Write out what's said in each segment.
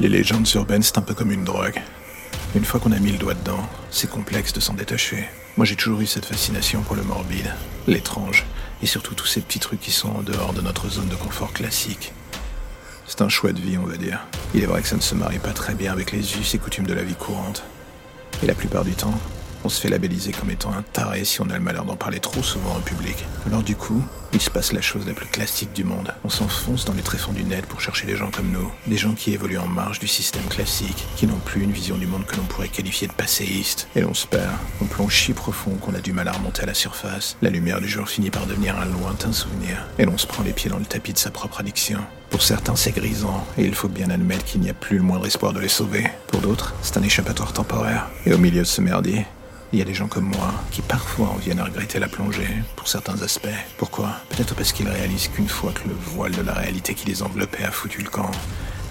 Les légendes urbaines, c'est un peu comme une drogue. Une fois qu'on a mis le doigt dedans, c'est complexe de s'en détacher. Moi, j'ai toujours eu cette fascination pour le morbide, l'étrange, et surtout tous ces petits trucs qui sont en dehors de notre zone de confort classique. C'est un choix de vie, on va dire. Il est vrai que ça ne se marie pas très bien avec les us et coutumes de la vie courante. Et la plupart du temps, on se fait labelliser comme étant un taré si on a le malheur d'en parler trop souvent en public. Alors du coup, il se passe la chose la plus classique du monde. On s'enfonce dans les tréfonds du net pour chercher des gens comme nous. Des gens qui évoluent en marge du système classique, qui n'ont plus une vision du monde que l'on pourrait qualifier de passéiste. Et l'on se perd. On plonge si profond qu'on a du mal à remonter à la surface. La lumière du jour finit par devenir un lointain souvenir. Et l'on se prend les pieds dans le tapis de sa propre addiction. Pour certains, c'est grisant, et il faut bien admettre qu'il n'y a plus le moindre espoir de les sauver. Pour d'autres, c'est un échappatoire temporaire. Et au milieu de ce merdier, il y a des gens comme moi qui parfois en viennent à regretter la plongée, pour certains aspects. Pourquoi? Peut-être parce qu'ils réalisent qu'une fois que le voile de la réalité qui les enveloppait a foutu le camp,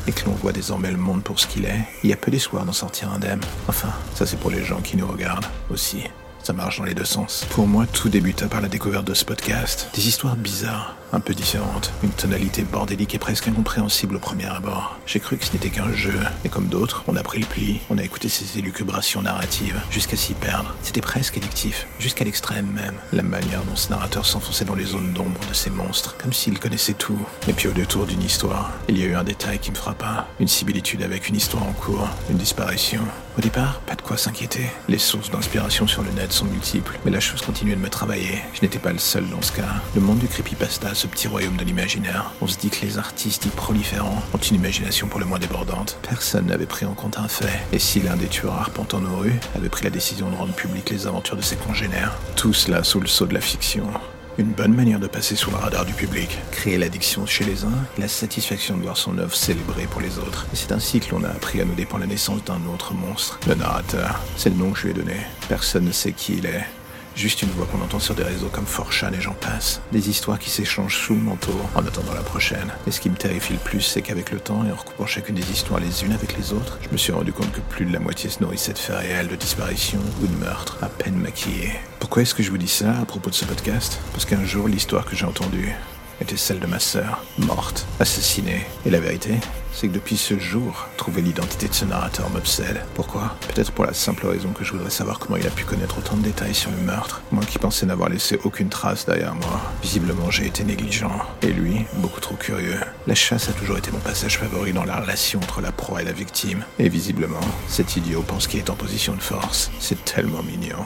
et que l'on voit désormais le monde pour ce qu'il est, il y a peu d'espoir d'en sortir indemne. Enfin, ça c'est pour les gens qui nous regardent aussi. Ça marche dans les deux sens. Pour moi, tout débuta par la découverte de ce podcast. Des histoires bizarres, un peu différentes, une tonalité bordélique et presque incompréhensible au premier abord. J'ai cru que ce n'était qu'un jeu, et comme d'autres, on a pris le pli, on a écouté ces élucubrations narratives, jusqu'à s'y perdre. C'était presque addictif, jusqu'à l'extrême même. La manière dont ce narrateur s'enfonçait dans les zones d'ombre de ces monstres, comme s'il connaissait tout. Et puis au détour d'une histoire, il y a eu un détail qui me frappa, une similitude avec une histoire en cours, une disparition. Au départ, pas de quoi s'inquiéter. Les sources d'inspiration sur le net sont multiples, mais la chose continuait de me travailler. Je n'étais pas le seul dans ce cas. Le monde du creepypasta, ce petit royaume de l'imaginaire, on se dit que les artistes y proliférants ont une imagination pour le moins débordante. Personne n'avait pris en compte un fait. Et si l'un des tueurs arpentant nos rues avait pris la décision de rendre publiques les aventures de ses congénères, tout cela sous le sceau de la fiction. Une bonne manière de passer sous le radar du public. Créer l'addiction chez les uns la satisfaction de voir son œuvre célébrée pour les autres. Et c'est ainsi que l'on a appris à nous dépendre la naissance d'un autre monstre. Le narrateur. C'est le nom que je lui ai donné. Personne ne sait qui il est. Juste une voix qu'on entend sur des réseaux comme Forchan et j'en passe. Des histoires qui s'échangent sous le manteau en attendant la prochaine. Et ce qui me terrifie le plus, c'est qu'avec le temps et en recoupant chacune des histoires les unes avec les autres, je me suis rendu compte que plus de la moitié se nourrissait de faits réels, de disparitions ou de meurtres, à peine maquillés. Pourquoi est-ce que je vous dis ça à propos de ce podcast? Parce qu'un jour, l'histoire que j'ai entendue était celle de ma sœur, morte, assassinée. Et la vérité, c'est que depuis ce jour, trouver l'identité de ce narrateur m'obsède. Pourquoi? Peut-être pour la simple raison que je voudrais savoir comment il a pu connaître autant de détails sur le meurtre. Moi qui pensais n'avoir laissé aucune trace derrière moi. Visiblement, j'ai été négligent. Et lui, beaucoup trop curieux. La chasse a toujours été mon passage favori dans la relation entre la proie et la victime. Et visiblement, cet idiot pense qu'il est en position de force. C'est tellement mignon.